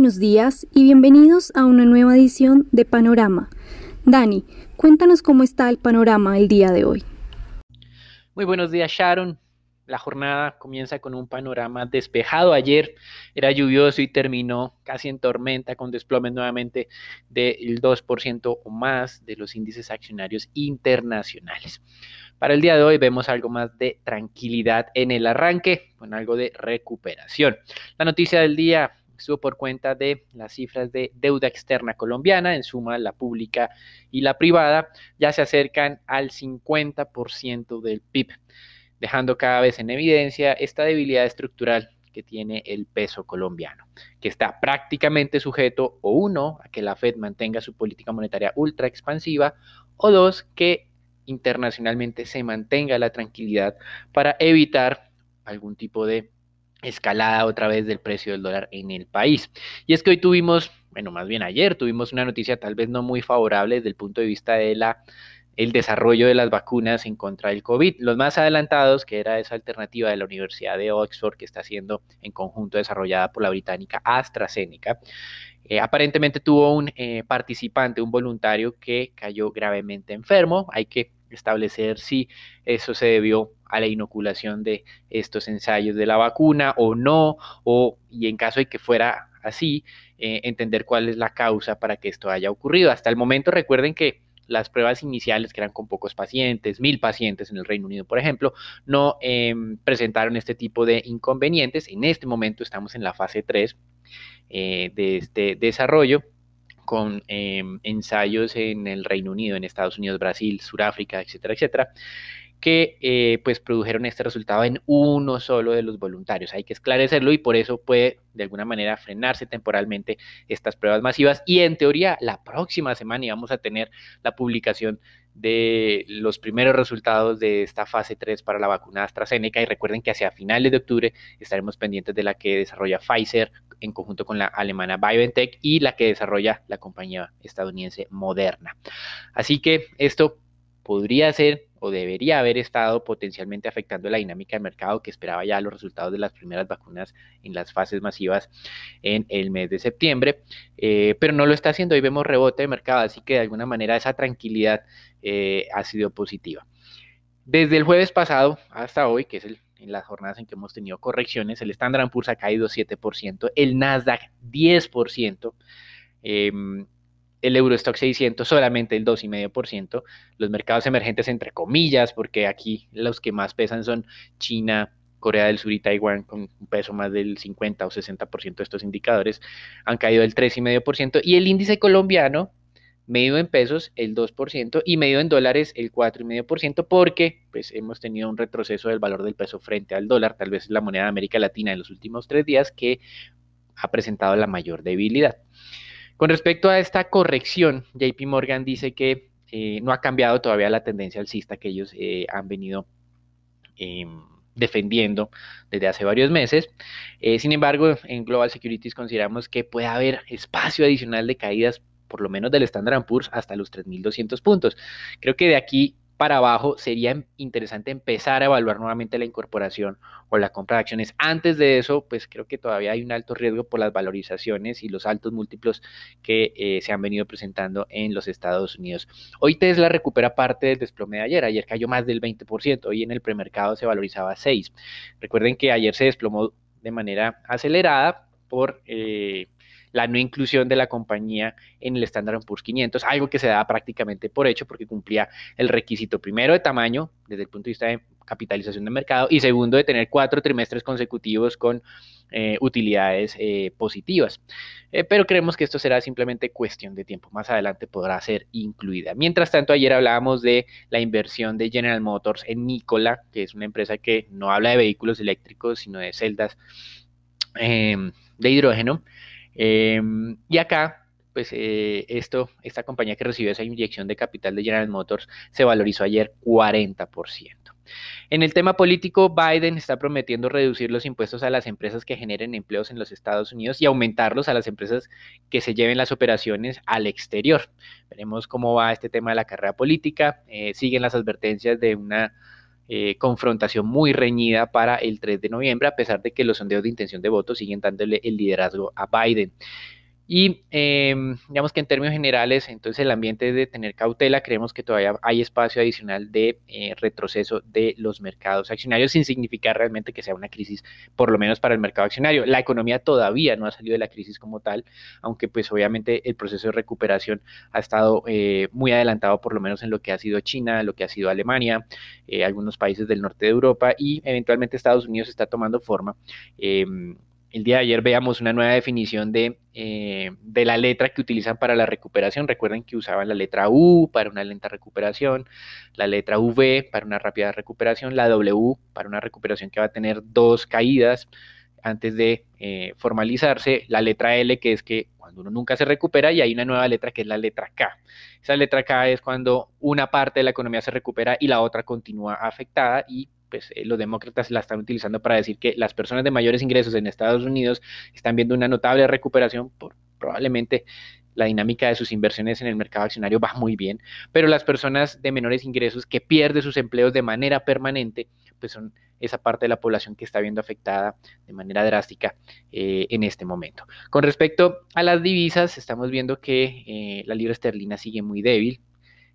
buenos días y bienvenidos a una nueva edición de Panorama. Dani, cuéntanos cómo está el panorama el día de hoy. Muy buenos días, Sharon. La jornada comienza con un panorama despejado. Ayer era lluvioso y terminó casi en tormenta con desplomes nuevamente del 2% o más de los índices accionarios internacionales. Para el día de hoy vemos algo más de tranquilidad en el arranque, con algo de recuperación. La noticia del día estuvo por cuenta de las cifras de deuda externa colombiana, en suma la pública y la privada, ya se acercan al 50% del PIB, dejando cada vez en evidencia esta debilidad estructural que tiene el peso colombiano, que está prácticamente sujeto o uno a que la Fed mantenga su política monetaria ultra expansiva o dos que internacionalmente se mantenga la tranquilidad para evitar algún tipo de escalada otra vez del precio del dólar en el país. Y es que hoy tuvimos, bueno, más bien ayer tuvimos una noticia tal vez no muy favorable desde el punto de vista de la el desarrollo de las vacunas en contra del COVID. Los más adelantados, que era esa alternativa de la Universidad de Oxford, que está siendo en conjunto desarrollada por la británica AstraZeneca, eh, aparentemente tuvo un eh, participante, un voluntario que cayó gravemente enfermo. Hay que establecer si eso se debió a la inoculación de estos ensayos de la vacuna o no, o y en caso de que fuera así, eh, entender cuál es la causa para que esto haya ocurrido. Hasta el momento recuerden que las pruebas iniciales, que eran con pocos pacientes, mil pacientes en el Reino Unido, por ejemplo, no em, presentaron este tipo de inconvenientes. En este momento estamos en la fase 3 eh, de este desarrollo con em, ensayos en el Reino Unido, en Estados Unidos, Brasil, Sudáfrica, etcétera, etcétera, que eh, pues produjeron este resultado en uno solo de los voluntarios. Hay que esclarecerlo y por eso puede de alguna manera frenarse temporalmente estas pruebas masivas y en teoría la próxima semana íbamos a tener la publicación de los primeros resultados de esta fase 3 para la vacuna AstraZeneca y recuerden que hacia finales de octubre estaremos pendientes de la que desarrolla Pfizer en conjunto con la alemana BioNTech y la que desarrolla la compañía estadounidense Moderna. Así que esto podría ser o debería haber estado potencialmente afectando la dinámica del mercado que esperaba ya los resultados de las primeras vacunas en las fases masivas en el mes de septiembre, eh, pero no lo está haciendo. Hoy vemos rebote de mercado, así que de alguna manera esa tranquilidad eh, ha sido positiva. Desde el jueves pasado hasta hoy, que es el, en las jornadas en que hemos tenido correcciones, el Standard Poor's ha caído 7%, el Nasdaq 10%, el Eurostock 600 solamente el 2,5%, los mercados emergentes entre comillas, porque aquí los que más pesan son China, Corea del Sur y Taiwán, con un peso más del 50 o 60% de estos indicadores, han caído el 3,5%, y el índice colombiano, medido en pesos el 2% y medido en dólares el 4,5%, porque pues, hemos tenido un retroceso del valor del peso frente al dólar, tal vez la moneda de América Latina en los últimos tres días, que ha presentado la mayor debilidad. Con respecto a esta corrección, JP Morgan dice que eh, no ha cambiado todavía la tendencia alcista que ellos eh, han venido em, defendiendo desde hace varios meses. Eh, sin embargo, en Global Securities consideramos que puede haber espacio adicional de caídas, por lo menos del Standard Poor's, hasta los 3.200 puntos. Creo que de aquí para abajo, sería interesante empezar a evaluar nuevamente la incorporación o la compra de acciones. Antes de eso, pues creo que todavía hay un alto riesgo por las valorizaciones y los altos múltiplos que eh, se han venido presentando en los Estados Unidos. Hoy Tesla recupera parte del desplome de ayer. Ayer cayó más del 20%. Hoy en el premercado se valorizaba 6. Recuerden que ayer se desplomó de manera acelerada por... Eh, la no inclusión de la compañía en el Standard Poor's 500, algo que se da prácticamente por hecho porque cumplía el requisito primero de tamaño desde el punto de vista de capitalización de mercado y segundo de tener cuatro trimestres consecutivos con eh, utilidades eh, positivas. Eh, pero creemos que esto será simplemente cuestión de tiempo. Más adelante podrá ser incluida. Mientras tanto, ayer hablábamos de la inversión de General Motors en Nikola, que es una empresa que no habla de vehículos eléctricos, sino de celdas de hidrógeno. Em, y acá, pues eh, esto, esta compañía que recibió esa inyección de capital de General Motors se valorizó ayer 40%. En el tema político, Biden está prometiendo reducir los impuestos a las empresas que generen empleos en los Estados Unidos y aumentarlos a las empresas que se lleven las operaciones al exterior. Veremos cómo va este tema de la carrera política. Eh, siguen las advertencias de una eh, confrontación muy reñida para el 3 de noviembre, a pesar de que los sondeos de intención de voto siguen dándole el liderazgo a Biden. Y em, digamos que en términos generales, entonces el ambiente de tener cautela, creemos que todavía hay espacio adicional de eh, retroceso de los mercados accionarios, sin significar realmente que sea una crisis, por lo menos para el mercado accionario. La economía todavía no ha salido de la crisis como tal, aunque pues obviamente el proceso de recuperación ha estado eh, muy adelantado, por lo menos en lo que ha sido China, lo que ha sido Alemania, eh, algunos países del norte de Europa y eventualmente Estados Unidos está tomando forma. El día de ayer veamos una nueva definición de, eh, de, la letra que utilizan para la recuperación. Recuerden que usaban la letra U para una lenta recuperación, la letra V para una rápida recuperación, la W para una recuperación que va a tener dos caídas antes de eh, formalizarse, la letra L que es que cuando uno nunca se recupera y hay una nueva letra que es la letra K. Esa letra K es cuando una parte de la economía se recupera y la otra continúa afectada y pues eh, los demócratas la están utilizando para decir que las personas de mayores ingresos en Estados Unidos están viendo una notable recuperación por probablemente la dinámica de sus inversiones en el mercado accionario va muy bien, pero las personas de menores ingresos que pierden sus empleos de manera permanente, pues son esa parte de la población que está viendo afectada de manera drástica eh, en este momento. Con respecto a las divisas, estamos viendo que eh, la libra esterlina sigue muy débil,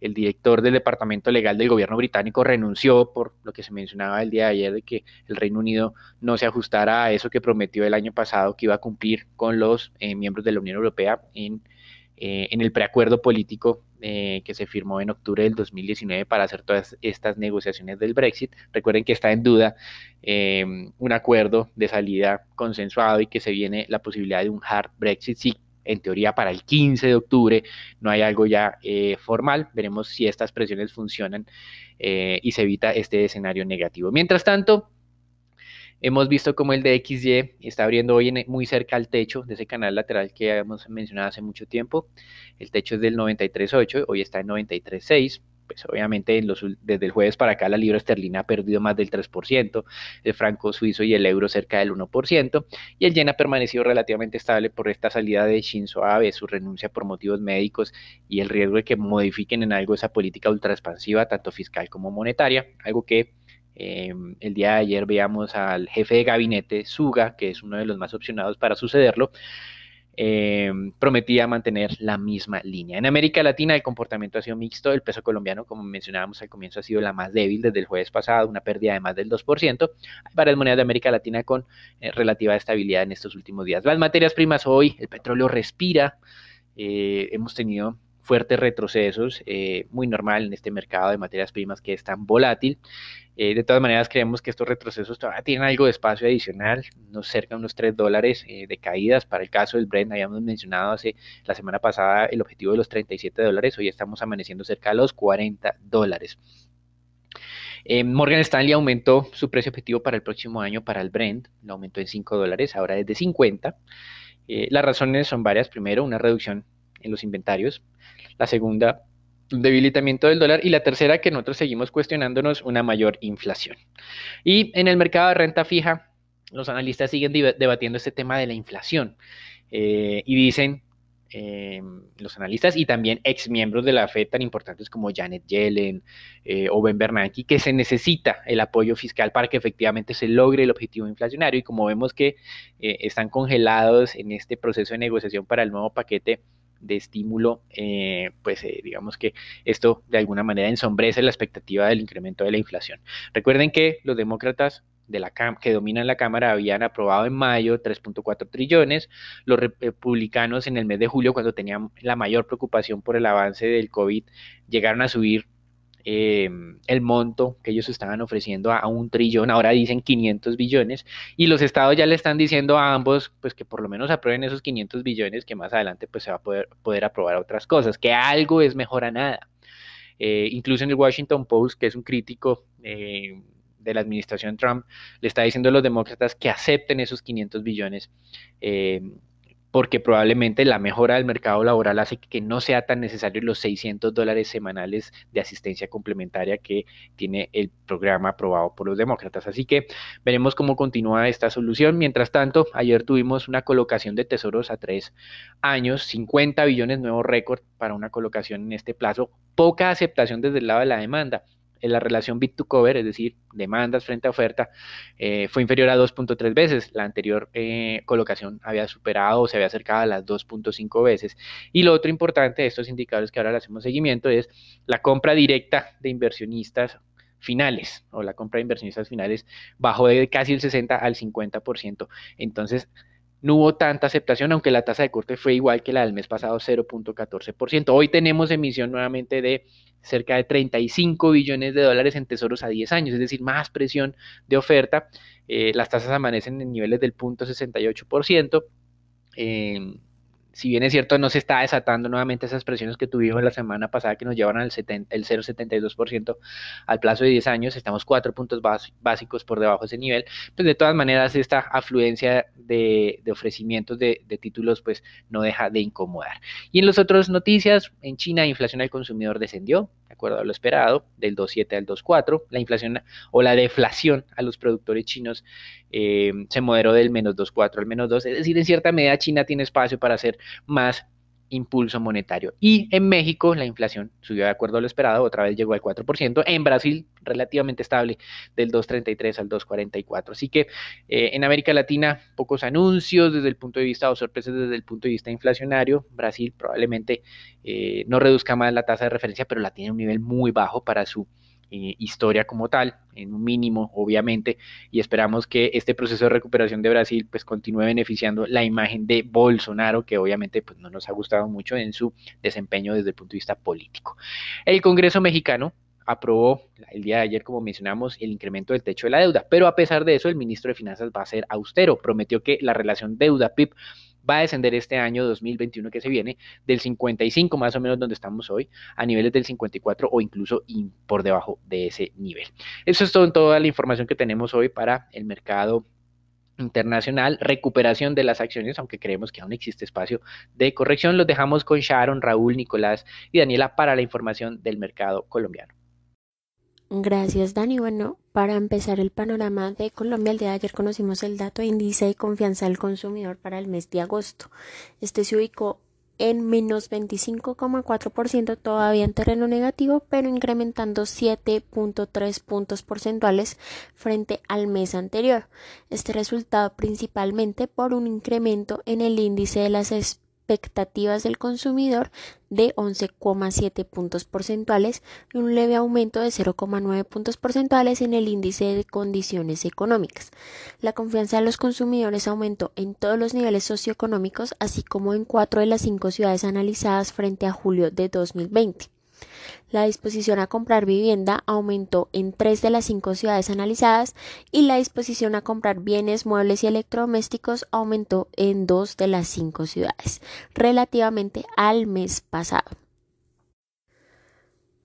el director del Departamento Legal del Gobierno británico renunció por lo que se mencionaba el día de ayer de que el Reino Unido no se ajustara a eso que prometió el año pasado que iba a cumplir con los eh, miembros de la Unión Europea en, eh, el preacuerdo político eh, que se firmó en octubre del 2019 para hacer todas estas negociaciones del Brexit. Recuerden que está en duda un acuerdo de salida consensuado y que se viene la posibilidad de un hard Brexit sí en teoría para el 15 de octubre no hay algo ya eh, formal. Veremos si estas presiones funcionan eh, y se evita este escenario negativo. Mientras tanto, hemos visto como el de XY está abriendo hoy muy cerca al techo de ese canal lateral que hemos mencionado hace mucho tiempo. El techo es del 93.8, hoy está en 93.6 pues obviamente desde el jueves para acá la libra esterlina ha perdido más del 3%, el franco suizo y el euro cerca del 1%, y el yen ha permanecido relativamente estable por esta salida de Shinzo Abe, su renuncia por motivos médicos y el riesgo de que modifiquen en algo esa política ultraexpansiva, tanto fiscal como monetaria, algo que eh, el día de ayer veamos al jefe de gabinete, Suga, que es uno de los más opcionados para sucederlo, eh, prometía mantener la misma línea. En América Latina el comportamiento ha sido mixto, el peso colombiano, como mencionábamos al comienzo, ha sido la más débil desde el jueves pasado, una pérdida de más del 2%. Hay varias monedas de América Latina con eh, relativa estabilidad en estos últimos días. Las materias primas hoy, el petróleo respira, eh, hemos tenido fuertes retrocesos, muy normal en este mercado de materias primas que es tan volátil. Eh, de todas maneras, creemos que estos retrocesos todavía tienen algo de espacio adicional, nos cerca de unos 3 dólares eh, de caídas. Para el caso del Brent, habíamos mencionado hace la semana pasada el objetivo de los 37 dólares, hoy estamos amaneciendo cerca de los 40 dólares. Eh, Morgan Stanley aumentó su precio objetivo para el próximo año para el Brent, lo aumentó en 5 dólares, ahora es de 50. las razones son varias. Primero, una reducción en los inventarios. La segunda, un debilitamiento del dólar y la tercera que nosotros seguimos cuestionándonos una mayor inflación. Y en el mercado de renta fija, los analistas siguen debatiendo este tema de la inflación eh, y dicen eh, los analistas y también ex miembros de la Fed tan importantes como Janet Yellen eh, o Ben Bernanke que se necesita el apoyo fiscal para que efectivamente se logre el objetivo inflacionario y como vemos que están congelados en este proceso de negociación para el nuevo paquete de estímulo, eh, pues eh, digamos que esto de alguna manera ensombrece la expectativa del incremento de la inflación. Recuerden que los demócratas de la que dominan la Cámara habían aprobado en mayo 3.4 trillones, los republicanos en el mes de julio, cuando tenían la mayor preocupación por el avance del COVID, llegaron a subir Em, el monto que ellos estaban ofreciendo a, un trillón, ahora dicen 500 billones, y los estados ya le están diciendo a ambos, pues que por lo menos aprueben esos 500 billones, que más adelante pues se va a poder, poder aprobar otras cosas, que algo es mejor a nada. Eh, incluso en el Washington Post, que es un crítico eh, de la administración Trump, le está diciendo a los demócratas que acepten esos 500 billones eh, porque probablemente la mejora del mercado laboral hace que no sea tan necesario los 600 dólares semanales de asistencia complementaria que tiene el programa aprobado por los demócratas. Así que veremos cómo continúa esta solución. Mientras tanto, ayer tuvimos una colocación de tesoros a tres años, 50 billones, nuevo récord para una colocación en este plazo, poca aceptación desde el lado de la demanda. La relación bit to cover, es decir, demandas frente a oferta, eh, fue inferior a 2.3 veces. La anterior eh, colocación había superado o se había acercado a las 2.5 veces. Y lo otro importante de estos indicadores que ahora le hacemos seguimiento es la compra directa de inversionistas finales o la compra de inversionistas finales bajó de casi el 60 al 50%. Entonces, no hubo tanta aceptación, aunque la tasa de corte fue igual que la del mes pasado, 0.14%. Hoy tenemos emisión nuevamente de cerca de 35 billones de dólares en tesoros a 10 años, es decir, más presión de oferta. Eh, las tasas amanecen en niveles del 0.68%. Eh, si bien es cierto, no se está desatando nuevamente esas presiones que tuvimos la semana pasada que nos llevan al el 0,72% al plazo de 10 años, estamos cuatro puntos básicos por debajo de ese nivel, pues de todas maneras esta afluencia de, ofrecimientos de, títulos pues no deja de incomodar. Y en las otras noticias, en China la inflación al consumidor descendió, acuerdo a lo esperado, del 2,7 al 2,4. La inflación o la deflación a los productores chinos eh, se moderó del menos 2,4 al menos 2. Es decir, en cierta medida China tiene espacio para hacer más impulso monetario. Y en México la inflación subió de acuerdo a lo esperado, otra vez llegó al 4%. En Brasil relativamente estable del 2.33 al 2.44. Así que eh, en América Latina pocos anuncios desde el punto de vista o sorpresas desde el punto de vista inflacionario. Brasil probablemente eh, no reduzca más la tasa de referencia, pero la tiene a un nivel muy bajo para su eh, historia como tal, en un mínimo, obviamente, y esperamos que este proceso de recuperación de Brasil pues continúe beneficiando la imagen de Bolsonaro, que obviamente pues, no nos ha gustado mucho en su desempeño desde el punto de vista político. El Congreso mexicano aprobó el día de ayer, como mencionamos, el incremento del techo de la deuda, pero a pesar de eso, el ministro de Finanzas va a ser austero, prometió que la relación deuda-PIB va a descender este año 2021 que se viene del 55 más o menos donde estamos hoy a niveles del 54 o incluso por debajo de ese nivel. Eso es todo, toda la información que tenemos hoy para el mercado internacional, recuperación de las acciones, aunque creemos que aún existe espacio de corrección. Los dejamos con Sharon, Raúl, Nicolás y Daniela para la información del mercado colombiano. Gracias, Dani. Bueno, para empezar el panorama de Colombia, el día de ayer conocimos el dato de índice de confianza del consumidor para el mes de agosto. Este se ubicó en menos 25,4%, todavía en terreno negativo, pero incrementando 7.3 puntos porcentuales frente al mes anterior. Este resultado principalmente por un incremento en el índice de las expectativas del consumidor de 11,7 puntos porcentuales y un leve aumento de 0,9 puntos porcentuales en el índice de condiciones económicas. La confianza de los consumidores aumentó en todos los niveles socioeconómicos, así como en cuatro de las cinco ciudades analizadas frente a julio de 2020. La disposición a comprar vivienda aumentó en tres de las cinco ciudades analizadas y la disposición a comprar bienes, muebles y electrodomésticos aumentó en dos de las cinco ciudades, relativamente al mes pasado.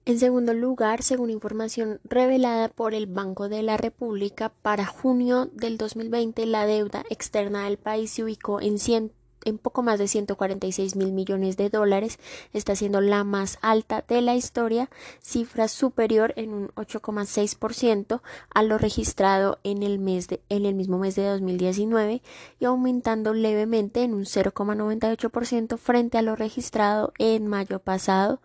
En segundo lugar, según información revelada por el Banco de la República, para junio del 2020 la deuda externa del país se ubicó en 100 en poco más de 146 mil millones de dólares, está siendo la más alta de la historia, cifra superior en un 8,6% a lo registrado en el, mes de, en el mismo mes de 2019 y aumentando levemente en un 0,98% frente a lo registrado en mayo pasado,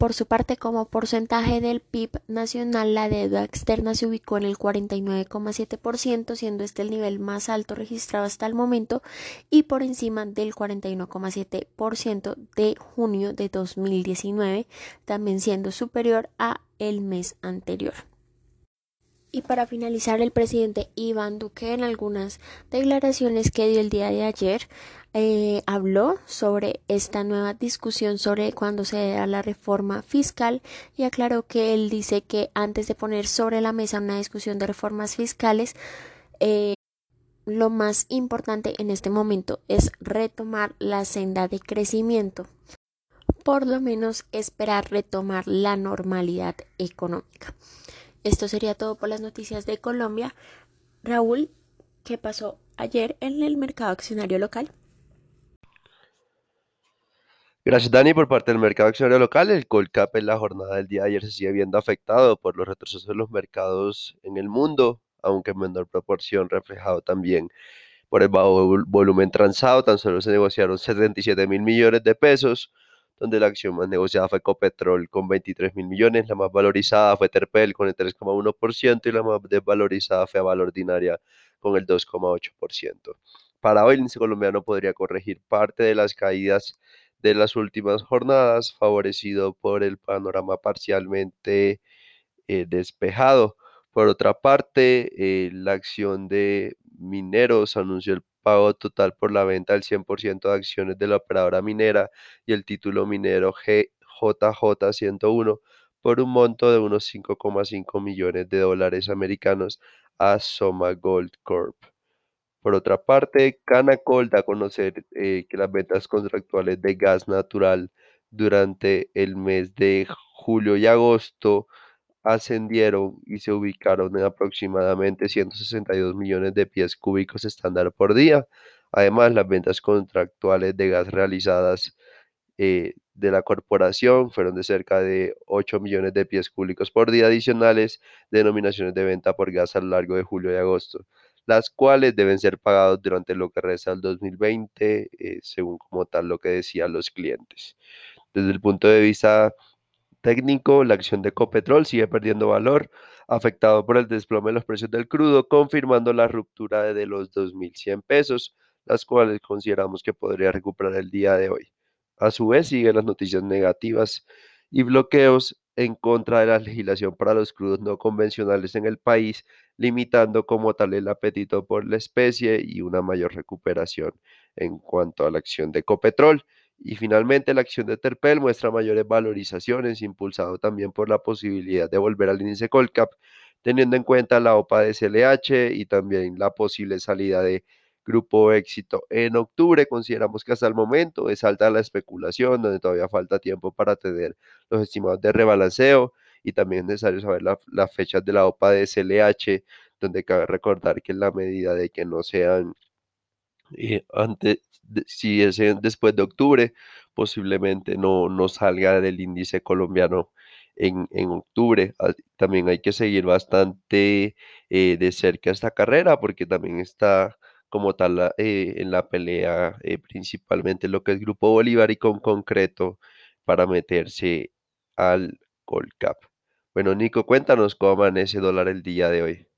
por su parte, como porcentaje del PIB nacional, la deuda externa se ubicó en el 49,7%, siendo este el nivel más alto registrado hasta el momento y por encima del 41,7% de junio de 2019, también siendo superior a el mes anterior. Y para finalizar, el presidente Iván Duque en algunas declaraciones que dio el día de ayer eh, habló sobre esta nueva discusión sobre cuándo se da la reforma fiscal y aclaró que él dice que antes de poner sobre la mesa una discusión de reformas fiscales, eh, lo más importante en este momento es retomar la senda de crecimiento por lo menos esperar retomar la normalidad económica. Esto sería todo por las noticias de Colombia. Raúl, ¿qué pasó ayer en el mercado accionario local? Gracias, Dani. Por parte del mercado accionario local, el Colcap en la jornada del día de ayer se sigue viendo afectado por los retrocesos de los mercados en el mundo, aunque en menor proporción reflejado también por el bajo volumen transado. Tan solo se negociaron 77 mil millones de pesos, donde la acción más negociada fue Copetrol con 23 mil millones, la más valorizada fue Terpel con el 3,1% y la más desvalorizada fue Aval Ordinaria con el 2,8%. Para hoy el índice colombiano podría corregir parte de las caídas de las últimas jornadas, favorecido por el panorama parcialmente eh, despejado. Por otra parte, eh, la acción de Mineros anunció el pago total por la venta del 100% de acciones de la operadora minera y el título minero GJJ101 por un monto de unos 5,5 millones de dólares americanos a Soma Gold Corp. Por otra parte, Canacol da a conocer eh, que las ventas contractuales de gas natural durante el mes de julio y agosto ascendieron y se ubicaron en aproximadamente 162 millones de pies cúbicos estándar por día. Además, las ventas contractuales de gas realizadas eh, de la corporación fueron de cerca de 8 millones de pies cúbicos por día adicionales, denominaciones de venta por gas a lo largo de julio y agosto, las cuales deben ser pagadas durante lo que resta del 2020, eh, según como tal lo que decían los clientes. Desde el punto de vista técnico, la acción de Copetrol sigue perdiendo valor, afectado por el desplome de los precios del crudo, confirmando la ruptura de los 2.100 pesos, las cuales consideramos que podría recuperar el día de hoy. A su vez, siguen las noticias negativas y bloqueos en contra de la legislación para los crudos no convencionales en el país, limitando como tal el apetito por la especie y una mayor recuperación en cuanto a la acción de Copetrol. Y finalmente la acción de Terpel muestra mayores valorizaciones, impulsado también por la posibilidad de volver al índice Colcap, teniendo en cuenta la OPA de SLH y también la posible salida de Grupo Éxito. En octubre consideramos que hasta el momento es alta la especulación, donde todavía falta tiempo para tener los estimados de rebalanceo y también es necesario saber las fechas de la OPA de SLH, donde cabe recordar que en la medida de que no sean eh, antes, si es después de octubre, posiblemente no, no salga del índice colombiano en, octubre. Ah, también hay que seguir bastante eh, de cerca esta carrera porque también está como tal eh, en la pelea principalmente lo que es Grupo Bolívar y con concreto para meterse al Colcap. Bueno, Nico, cuéntanos cómo amanece dólar el día de hoy.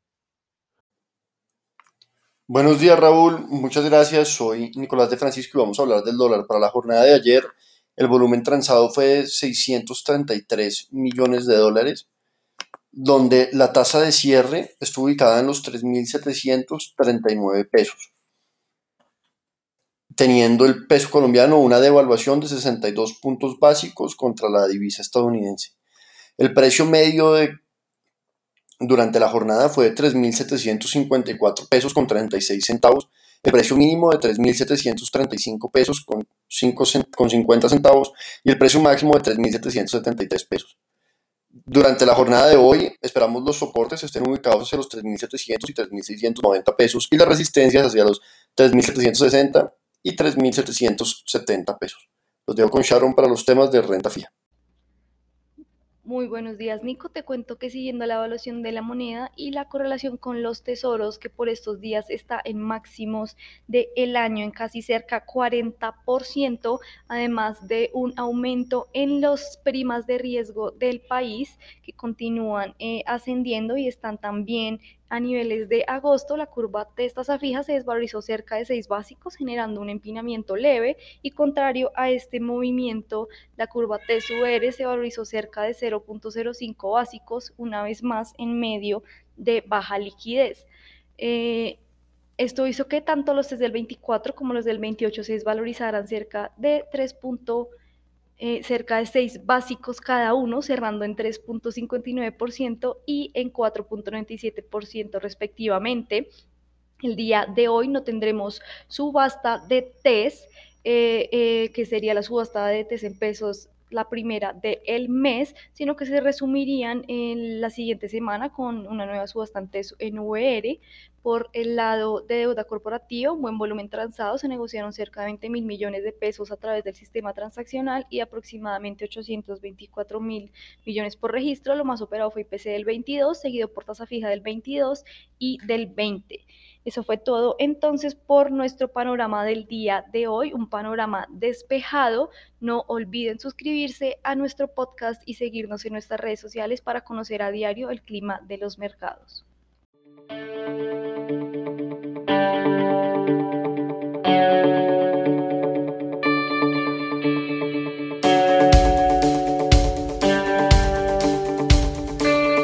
Buenos días Raúl, muchas gracias. Soy Nicolás de Francisco y vamos a hablar del dólar. Para la jornada de ayer, el volumen transado fue de 633 millones de dólares, donde la tasa de cierre estuvo ubicada en los 3.739 pesos, teniendo el peso colombiano una devaluación de 62 puntos básicos contra la divisa estadounidense. El precio medio de durante la jornada fue de 3.754 pesos con 36 centavos, el precio mínimo de 3.735 pesos con, 5 con 50 centavos y el precio máximo de 3.773 pesos. Durante la jornada de hoy esperamos los soportes estén ubicados hacia los 3.700 y 3.690 pesos y las resistencias hacia los 3.760 y 3.770 pesos. Los dejo con Sharon para los temas de renta fija. Muy buenos días, Nico. Te cuento que siguiendo la evaluación de la moneda y la correlación con los tesoros, que por estos días está en máximos del el año, en casi cerca 40%, además de un aumento en las primas de riesgo del país, que continúan eh, ascendiendo y están también a niveles de agosto, la curva de tasa fija se desvalorizó cerca de 6 básicos, generando un empinamiento leve y contrario a este movimiento, la curva TSUR se valorizó cerca de 0.05 básicos, una vez más en medio de baja liquidez. Eh, esto hizo que tanto los del 24 como los del 28 se desvalorizaran cerca de 3. Eh, cerca de 6 básicos cada uno, cerrando en 3.59% y en 4.97% respectivamente. El día de hoy no tendremos subasta de TES, eh, eh, que sería la subasta de TES en pesos la primera del el mes, sino que se resumirían en la siguiente semana con una nueva subasta en VR. Por el lado de deuda corporativa, un buen volumen transado, se negociaron cerca de 20 mil millones de pesos a través del sistema transaccional y aproximadamente 824 mil millones por registro. Lo más operado fue IPC del 22, seguido por tasa fija del 22 y del 20. Eso fue todo entonces por nuestro panorama del día de hoy, un panorama despejado. No olviden suscribirse a nuestro podcast y seguirnos en nuestras redes sociales para conocer a diario el clima de los mercados.